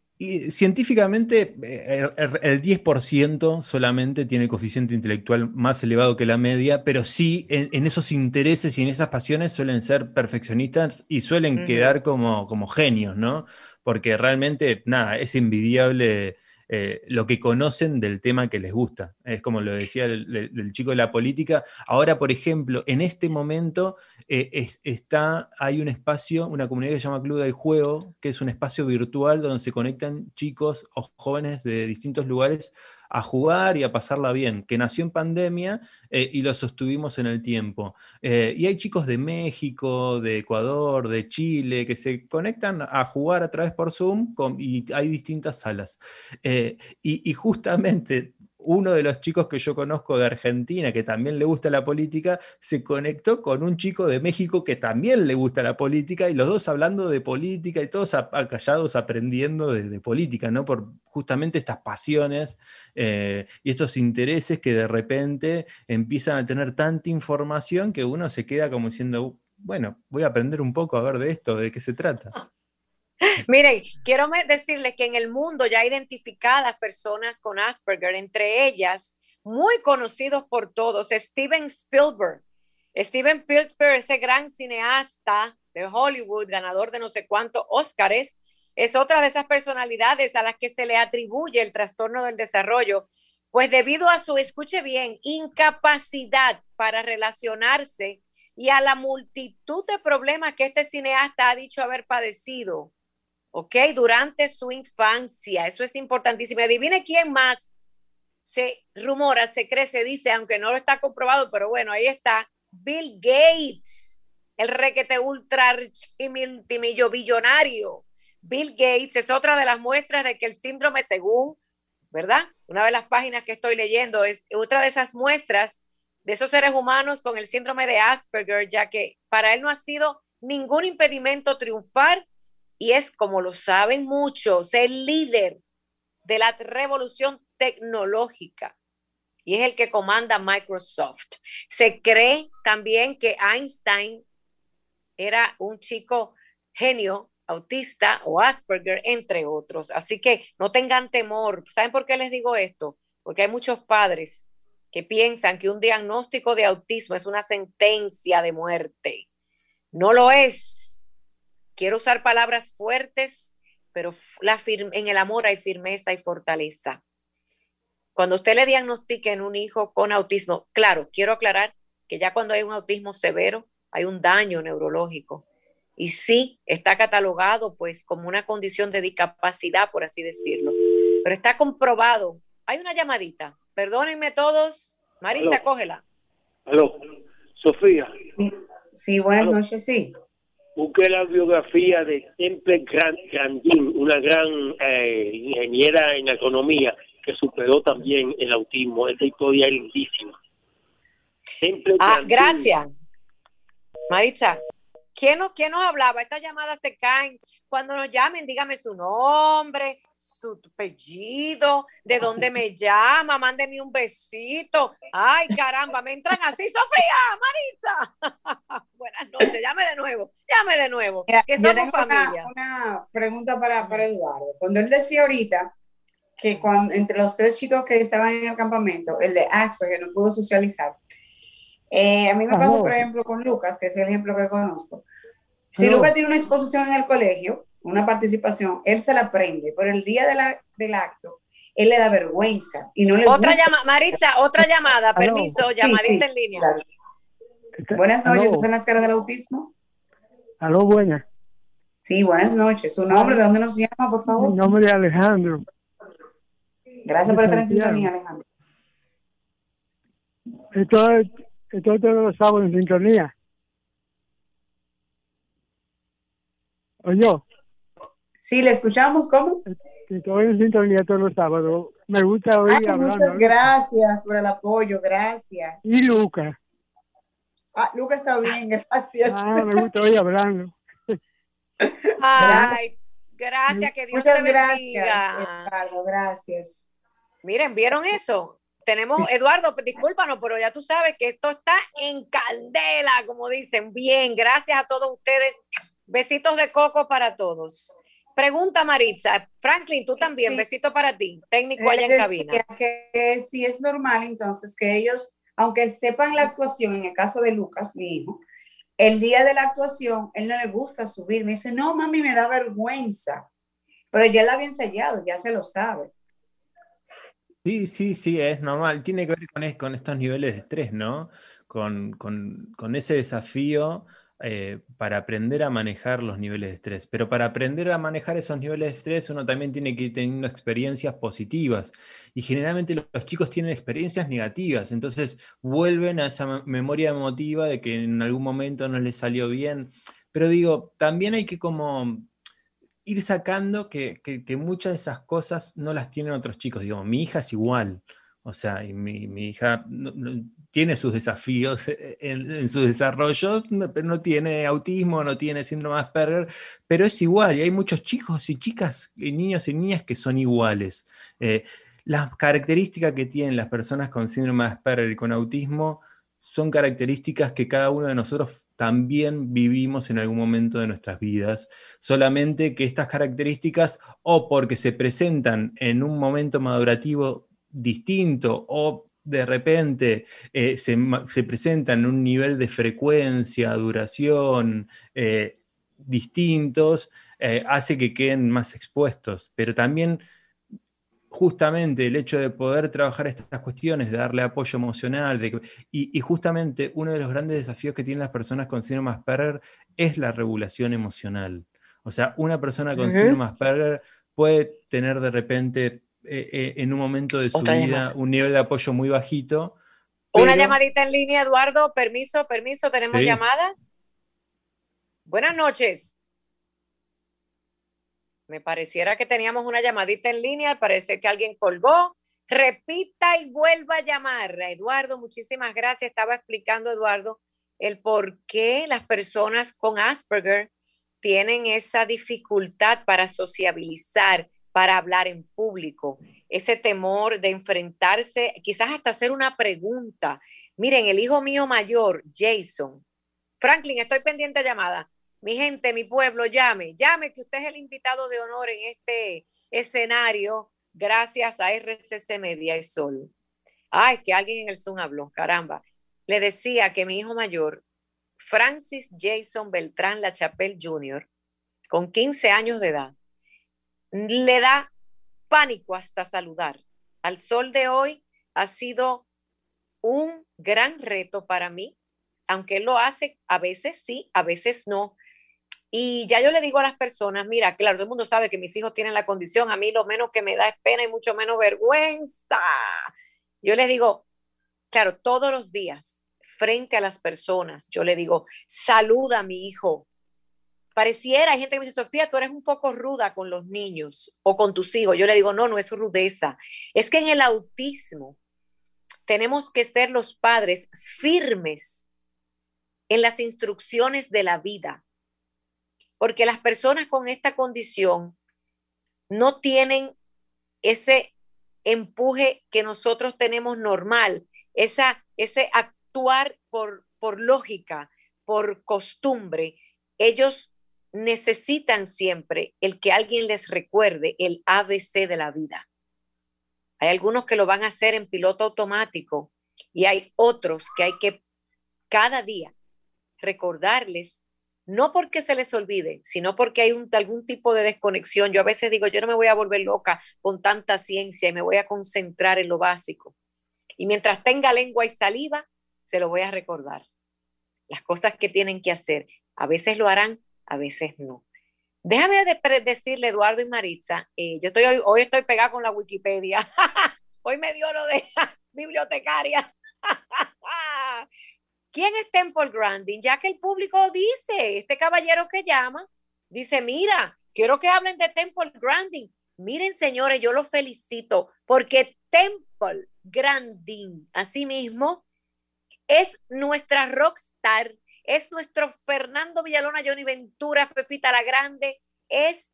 científicamente, eh, el 10% solamente tiene el coeficiente intelectual más elevado que la media, pero sí en, esos intereses y en esas pasiones suelen ser perfeccionistas y suelen quedar como, como genios, ¿no? Porque realmente, nada, es envidiable eh, lo que conocen del tema que les gusta. Es como lo decía el, chico de la política. Ahora, por ejemplo, en este momento eh, está, hay un espacio, una comunidad que se llama Club del Juego, que es un espacio virtual donde se conectan chicos o jóvenes de distintos lugares a jugar y a pasarla bien, que nació en pandemia eh, y lo sostuvimos en el tiempo. Eh, y hay chicos de México, de Ecuador, de Chile, que se conectan a jugar a través por Zoom y hay distintas salas. Eh, y, justamente uno de los chicos que yo conozco de Argentina, que también le gusta la política, se conectó con un chico de México que también le gusta la política, y los dos hablando de política y todos acallados aprendiendo de, política, ¿no? Por justamente estas pasiones eh, y estos intereses que de repente empiezan a tener tanta información que uno se queda como diciendo, bueno, voy a aprender un poco a ver de esto, de qué se trata. Miren, quiero decirles que en el mundo ya identificadas personas con Asperger, entre ellas muy conocidos por todos, Steven Spielberg. Steven Spielberg, ese gran cineasta de Hollywood, ganador de no sé cuántos Óscares, es otra de esas personalidades a las que se le atribuye el trastorno del desarrollo, pues debido a su, escuche bien, incapacidad para relacionarse y a la multitud de problemas que este cineasta ha dicho haber padecido, ¿ok? Durante su infancia. Eso es importantísimo. Adivine quién más se rumora, se cree, se dice, aunque no lo está comprobado, pero bueno, ahí está, Bill Gates. el requete ultra multimillo billonario Bill Gates es otra de las muestras de que el síndrome, según, ¿verdad? Una de las páginas que estoy leyendo es otra de esas muestras de esos seres humanos con el síndrome de Asperger, ya que para él no ha sido ningún impedimento triunfar y es, como lo saben muchos, el líder de la revolución tecnológica y es el que comanda Microsoft. Se cree también que Einstein era un chico genio autista o Asperger, entre otros. Así que no tengan temor. ¿Saben por qué les digo esto? Porque hay muchos padres que piensan que un diagnóstico de autismo es una sentencia de muerte. No lo es. Quiero usar palabras fuertes, pero la en el amor hay firmeza y fortaleza. Cuando usted le diagnostique en un hijo con autismo, claro, quiero aclarar que ya cuando hay un autismo severo, hay un daño neurológico. Y sí, está catalogado pues como una condición de discapacidad, por así decirlo. Pero está comprobado. Hay una llamadita. Perdónenme todos. Maritza, cógela. Aló, Sofía. Sí, buenas noches, sí. Busqué la biografía de Temple Grandin, una gran eh, ingeniera en economía que superó también el autismo. Esta historia es lindísima. ah, gracias. Maritza, ¿quién nos, ¿quién nos hablaba? Estas llamadas se caen. Cuando nos llamen, dígame su nombre, su apellido, de dónde me llama, mándeme un besito. Ay, caramba, me entran así, Sofía, Maritza. Buenas noches, llame de nuevo, llame de nuevo, que somos familia. Una, pregunta para, para Eduardo. Cuando él decía ahorita que cuando, entre los tres chicos que estaban en el campamento, el de Axe, porque no pudo socializar, eh, a mí me pasó, por ejemplo, con Lucas, que es el ejemplo que conozco. Si Lucas tiene una exposición en el colegio, una participación, él se la aprende, pero el día de la, del acto, él le da vergüenza y no le Otra llamada, Maritza, otra llamada, permiso, llamadita en línea. Buenas noches, ¿están las caras del autismo? Aló, buenas. Sí, buenas noches. ¿Su nombre? ¿De dónde nos llama, por favor? Mi nombre es Alejandro. Gracias por estar en sintonía, Alejandro. Estoy, estoy todos los sábados en sintonía. ¿O yo? Sí, le escuchamos, ¿cómo? Estoy en sintonía todos los sábados. Me gusta oír hablando. Muchas gracias por el apoyo, gracias. Y Lucas. Ah, Lucas está bien, gracias. Ah, me gusta oír hablando. Ay, gracias, que Dios Muchas te bendiga. bendiga. Gracias, gracias. Miren, ¿vieron eso? Tenemos, Eduardo, discúlpanos, pero ya tú sabes que esto está en candela, como dicen. Bien, gracias a todos ustedes. Besitos de coco para todos. Pregunta Maritza, Franklin, tú también, Sí. besito para ti, técnico allá en cabina. Que si es normal, entonces, que ellos, aunque sepan la actuación, en el caso de Lucas, mi hijo, el día de la actuación, él no le gusta subir. Me dice, no, mami, me da vergüenza. Pero ya la había ensayado, ya se lo sabe. Sí, sí, sí, es normal. Tiene que ver con, es- con estos niveles de estrés, ¿no? Con, con- con ese desafío eh, para aprender a manejar los niveles de estrés. Pero para aprender a manejar esos niveles de estrés, uno también tiene que ir teniendo experiencias positivas. Y generalmente los, chicos tienen experiencias negativas, entonces vuelven a esa me- memoria emotiva de que en algún momento no les salió bien. Pero digo, también hay que como ir sacando que, que- muchas de esas cosas no las tienen otros chicos. Digo, mi hija es igual. O sea, mi, mi hija tiene sus desafíos en, su desarrollo, pero no tiene autismo, no tiene síndrome de Asperger, pero es igual. Y hay muchos chicos y chicas, y niños y niñas que son iguales. Eh, las características que tienen las personas con síndrome de Asperger y con autismo son características que cada uno de nosotros también vivimos en algún momento de nuestras vidas, solamente que estas características o porque se presentan en un momento madurativo distinto o de repente eh, se, se presentan en un nivel de frecuencia, duración eh, distintos, eh, hace que queden más expuestos, pero también justamente el hecho de poder trabajar estas cuestiones, de darle apoyo emocional, de que- y, y justamente uno de los grandes desafíos que tienen las personas con síndrome de Asperger es la regulación emocional. O sea, una persona con Ujú. síndrome de Asperger puede tener de repente eh, eh, en un momento de su Otra vida llamada. un nivel de apoyo muy bajito. Una pero- llamadita en línea, Eduardo, permiso, permiso, tenemos Sí. llamada. Buenas noches. Me pareciera que teníamos una llamadita en línea, parece que alguien colgó. Repita y vuelva a llamar. Eduardo, muchísimas gracias. Estaba explicando, Eduardo, el por qué las personas con Asperger tienen esa dificultad para sociabilizar, para hablar en público, ese temor de enfrentarse, quizás hasta hacer una pregunta. Miren, el hijo mío mayor, Jason, Franklin, estoy pendiente de llamada. Mi gente, mi pueblo, llame, llame que usted es el invitado de honor en este escenario gracias a RCC Media y Sol. Ay, que alguien en el Zoom habló, caramba. Le decía que mi hijo mayor, Francis Jason Beltrán La Chapelle Jr., con 15 años de edad, le da pánico hasta saludar. Al sol de hoy ha sido un gran reto para mí, aunque él lo hace a veces sí, a veces no. Y ya yo le digo a las personas, mira, claro, todo el mundo sabe que mis hijos tienen la condición, a mí lo menos que me da es pena y mucho menos vergüenza. Yo les digo, claro, todos los días, frente a las personas, yo le digo, saluda a mi hijo, pareciera, hay gente que me dice, Sofía, tú eres un poco ruda con los niños o con tus hijos. Yo le digo, no, no es rudeza. Es que en el autismo tenemos que ser los padres firmes en las instrucciones de la vida. Porque las personas con esta condición no tienen ese empuje que nosotros tenemos normal, esa, ese actuar por, por lógica, por costumbre. Ellos necesitan siempre el que alguien les recuerde el ABC de la vida. Hay algunos que lo van a hacer en piloto automático y hay otros que hay que cada día recordarles, no porque se les olvide, sino porque hay algún tipo de desconexión. Yo a veces digo, yo no me voy a volver loca con tanta ciencia y me voy a concentrar en lo básico. Y mientras tenga lengua y saliva, se lo voy a recordar. Las cosas que tienen que hacer. A veces lo harán a veces no. Déjame decirle, Eduardo y Maritza, eh, yo estoy hoy, estoy pegada con la Wikipedia. hoy me dio lo de bibliotecaria. ¿Quién es Temple Grandin? Ya que el público dice, este caballero que llama, dice, mira, quiero que hablen de Temple Grandin. Miren, señores, yo los felicito porque Temple Grandin, así mismo, es nuestra rockstar es nuestro Fernando Villalona, Johnny Ventura, Fefita la Grande, es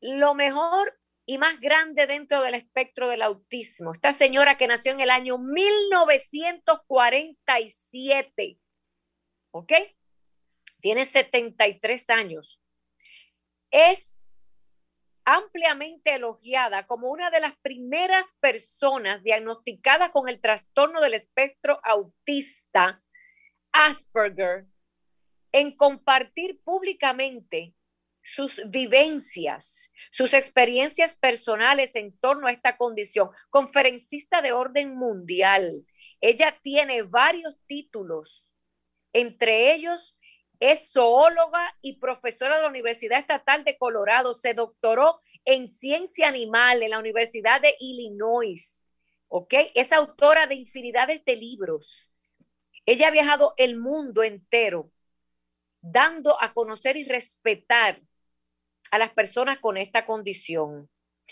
lo mejor y más grande dentro del espectro del autismo. Esta señora que nació en el año 1947, ¿ok? Tiene 73 años. Es ampliamente elogiada como una de las primeras personas diagnosticadas con el trastorno del espectro autista Asperger en compartir públicamente sus vivencias, sus experiencias personales en torno a esta condición. Conferencista de orden mundial. Ella tiene varios títulos, entre ellos es zoóloga y profesora de la Universidad Estatal de Colorado. Se doctoró en ciencia animal en la Universidad de Illinois. ¿Ok? Es autora de infinidades de libros. Ella ha viajado el mundo entero dando a conocer y respetar a las personas con esta condición.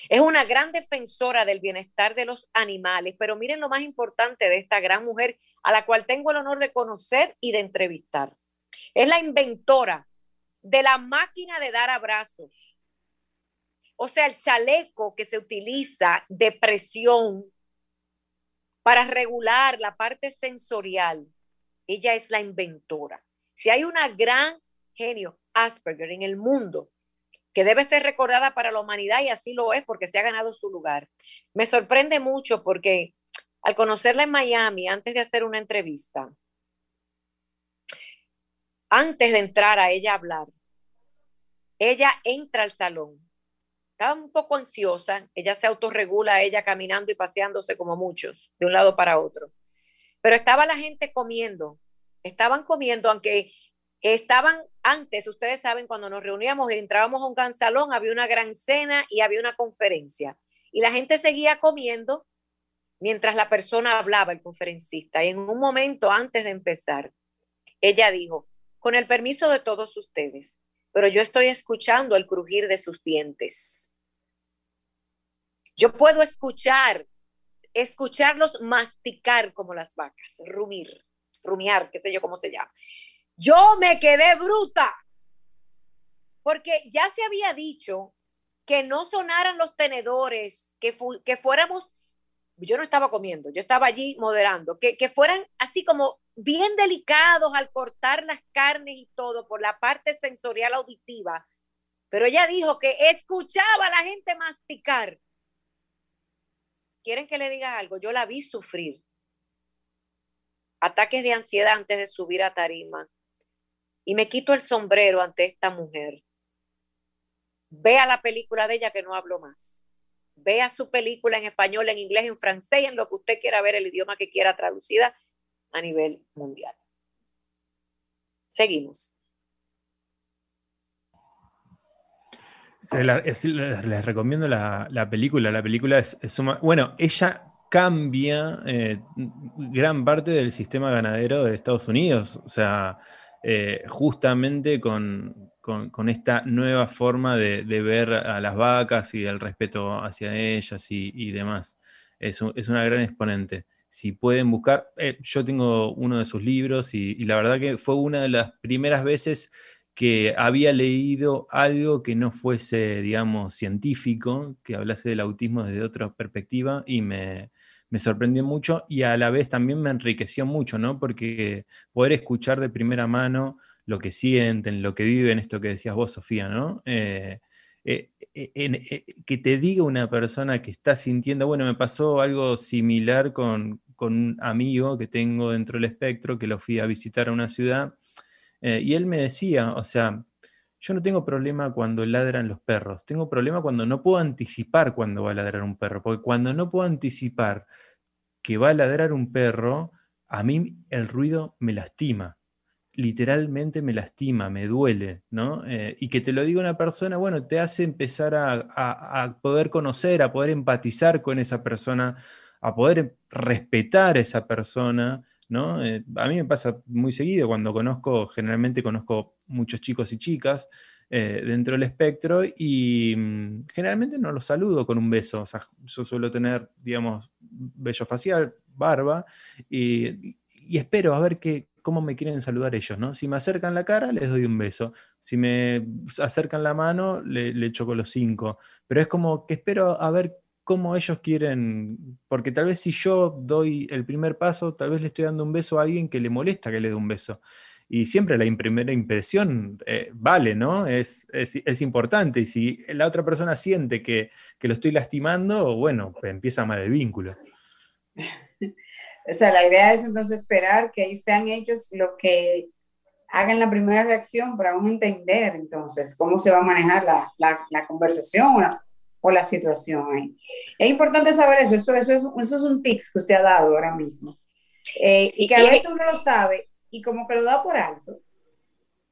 Es una gran defensora del bienestar de los animales, pero miren lo más importante de esta gran mujer a la cual tengo el honor de conocer y de entrevistar. Es la inventora de la máquina de dar abrazos. O sea, el chaleco que se utiliza de presión para regular la parte sensorial ella es la inventora. Si hay una gran genio Asperger en el mundo que debe ser recordada para la humanidad y así lo es porque se ha ganado su lugar. Me sorprende mucho porque al conocerla en Miami, antes de hacer una entrevista, antes de entrar a ella a hablar, ella entra al salón. Estaba un poco ansiosa, ella se autorregula, ella caminando y paseándose como muchos, de un lado para otro. Pero estaba la gente comiendo, estaban comiendo, aunque estaban antes, ustedes saben, cuando nos reuníamos y entrábamos a un gran salón, había una gran cena y había una conferencia. Y la gente seguía comiendo mientras la persona hablaba, el conferencista. Y en un momento antes de empezar, ella dijo, con el permiso de todos ustedes, pero yo estoy escuchando el crujir de sus dientes. Yo puedo escuchar, escucharlos masticar como las vacas, rumir, rumiar, qué sé yo cómo se llama. Yo me quedé bruta, porque ya se había dicho que no sonaran los tenedores, que, que fuéramos yo no estaba comiendo, yo estaba allí moderando, que, que, fueran así como bien delicados al cortar las carnes y todo por la parte sensorial auditiva. Pero ella dijo que escuchaba a la gente masticar. ¿Quieren que le diga algo? Yo la vi sufrir ataques de ansiedad antes de subir a tarima. Y me quito el sombrero ante esta mujer. Vea la película de ella que no hablo más vea su película en español, en inglés, en francés, en lo que usted quiera ver, el idioma que quiera traducida a nivel mundial. Seguimos. Les, recomiendo la, película. La película es, Bueno, ella cambia eh, gran parte del sistema ganadero de Estados Unidos. O sea, eh, justamente con, con, esta nueva forma de, ver a las vacas y el respeto hacia ellas y, demás. Es, es, una gran exponente. Si pueden buscar, eh, yo tengo uno de sus libros y, la verdad que fue una de las primeras veces que había leído algo que no fuese, digamos, científico, que hablase del autismo desde otra perspectiva y me, me sorprendió mucho y a la vez también me enriqueció mucho, ¿no? Porque poder escuchar de primera mano lo que sienten, lo que viven, esto que decías vos, Sofía, ¿no? Eh, eh, eh, que te diga una persona que está sintiendo, bueno, me pasó algo similar con, un amigo que tengo dentro del espectro, que lo fui a visitar a una ciudad, y él me decía, o sea, yo no tengo problema cuando ladran los perros, tengo problema cuando no puedo anticipar cuando va a ladrar un perro, porque cuando no puedo anticipar que va a ladrar un perro, a mí el ruido me lastima literalmente me lastima, me duele, ¿no? Eh, y que te lo diga una persona, bueno, te hace empezar a, poder conocer, a poder empatizar con esa persona, a poder respetar a esa persona, Eh, a mí me pasa muy seguido cuando conozco, generalmente conozco muchos chicos y chicas eh, dentro del espectro y mm, generalmente no los saludo con un beso, o sea, yo suelo tener, digamos, vello facial, barba, y, y espero a ver qué, cómo me quieren saludar ellos, ¿no? Si me acercan la cara, les doy un beso. Si me acercan la mano, le, le choco los cinco. Pero es como que espero a ver cómo ellos quieren, porque tal vez si yo doy el primer paso, tal vez le estoy dando un beso a alguien que le molesta que le dé un beso. Y siempre la primera impresión eh, vale, ¿no? Es, es, importante. Y si la otra persona siente que, que lo estoy lastimando, bueno, pues empieza mal el vínculo. O sea, la idea es entonces esperar que ellos sean ellos lo que hagan la primera reacción para uno entender entonces cómo se va a manejar la, la, conversación o la, situación. Es importante saber eso, eso, eso, es, eso es un tics que usted ha dado ahora mismo. Eh, y que a veces uno lo sabe y como que lo da por alto.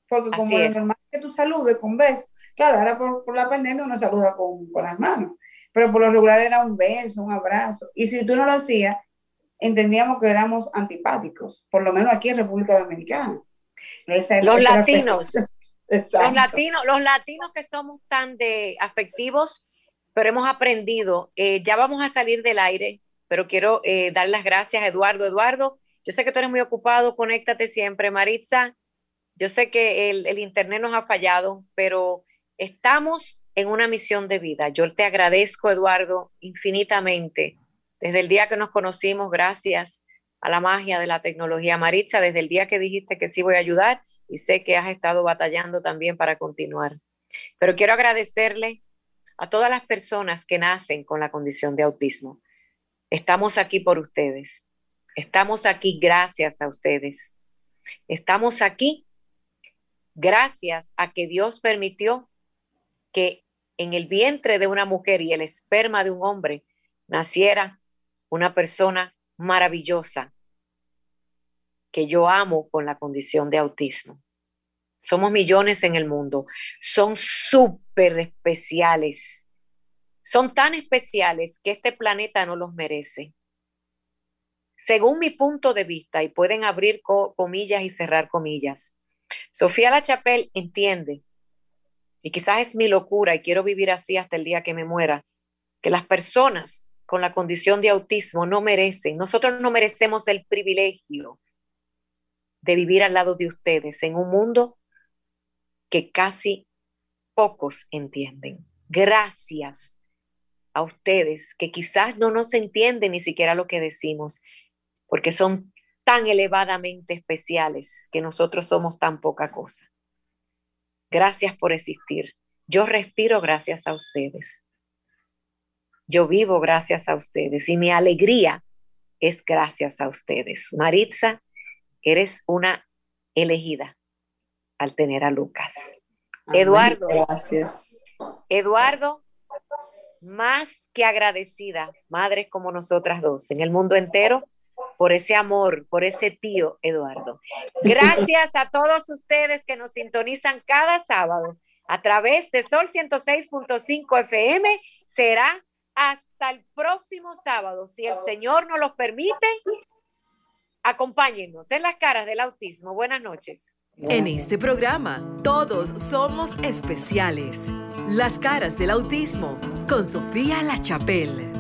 Porque como es normal que tú saludes con beso, claro, ahora por, por la pandemia uno saluda con, con las manos, pero por lo regular era un beso, un abrazo. Y si tú no lo hacías, entendíamos que éramos antipáticos, por lo menos aquí en República Dominicana. los latinos, los latinos, los latinos que somos tan de afectivos, pero hemos aprendido, eh, ya vamos a salir del aire, pero quiero eh, dar las gracias a Eduardo. Eduardo, yo sé que tú eres muy ocupado, conéctate siempre. Maritza, yo sé que el, el internet nos ha fallado, pero estamos en una misión de vida. Yo te agradezco, Eduardo, infinitamente desde el día que nos conocimos, gracias a la magia de la tecnología. Maritza, desde el día que dijiste que sí voy a ayudar y sé que has estado batallando también para continuar. Pero quiero agradecerle a todas las personas que nacen con la condición de autismo. Estamos aquí por ustedes. Estamos aquí gracias a ustedes. Estamos aquí gracias a que Dios permitió que en el vientre de una mujer y el esperma de un hombre naciera una persona maravillosa que yo amo con la condición de autismo. Somos millones en el mundo. Son súper especiales. Son tan especiales que este planeta no los merece. Según mi punto de vista, y pueden abrir comillas y cerrar comillas, Sofía La Chapelle entiende, y quizás es mi locura y quiero vivir así hasta el día que me muera, que las personas con la condición de autismo no merecen, nosotros no merecemos el privilegio de vivir al lado de ustedes en un mundo que casi pocos entienden. Gracias a ustedes que quizás no nos entienden ni siquiera lo que decimos, porque son tan elevadamente especiales que nosotros somos tan poca cosa. Gracias por existir. Yo respiro gracias a ustedes. Yo vivo gracias a ustedes y mi alegría es gracias a ustedes. Maritza, eres una elegida al tener a Lucas. Eduardo. Gracias. Eduardo, más que agradecida, madres como nosotras dos, en el mundo entero, por ese amor, por ese tío Eduardo. Gracias a todos ustedes que nos sintonizan cada sábado a través de Sol 106.5 FM. Será hasta el próximo sábado, si el Señor nos lo permite. Acompáñenos en las caras del autismo. Buenas noches. En este programa, todos somos especiales. Las caras del autismo con Sofía La Chapelle.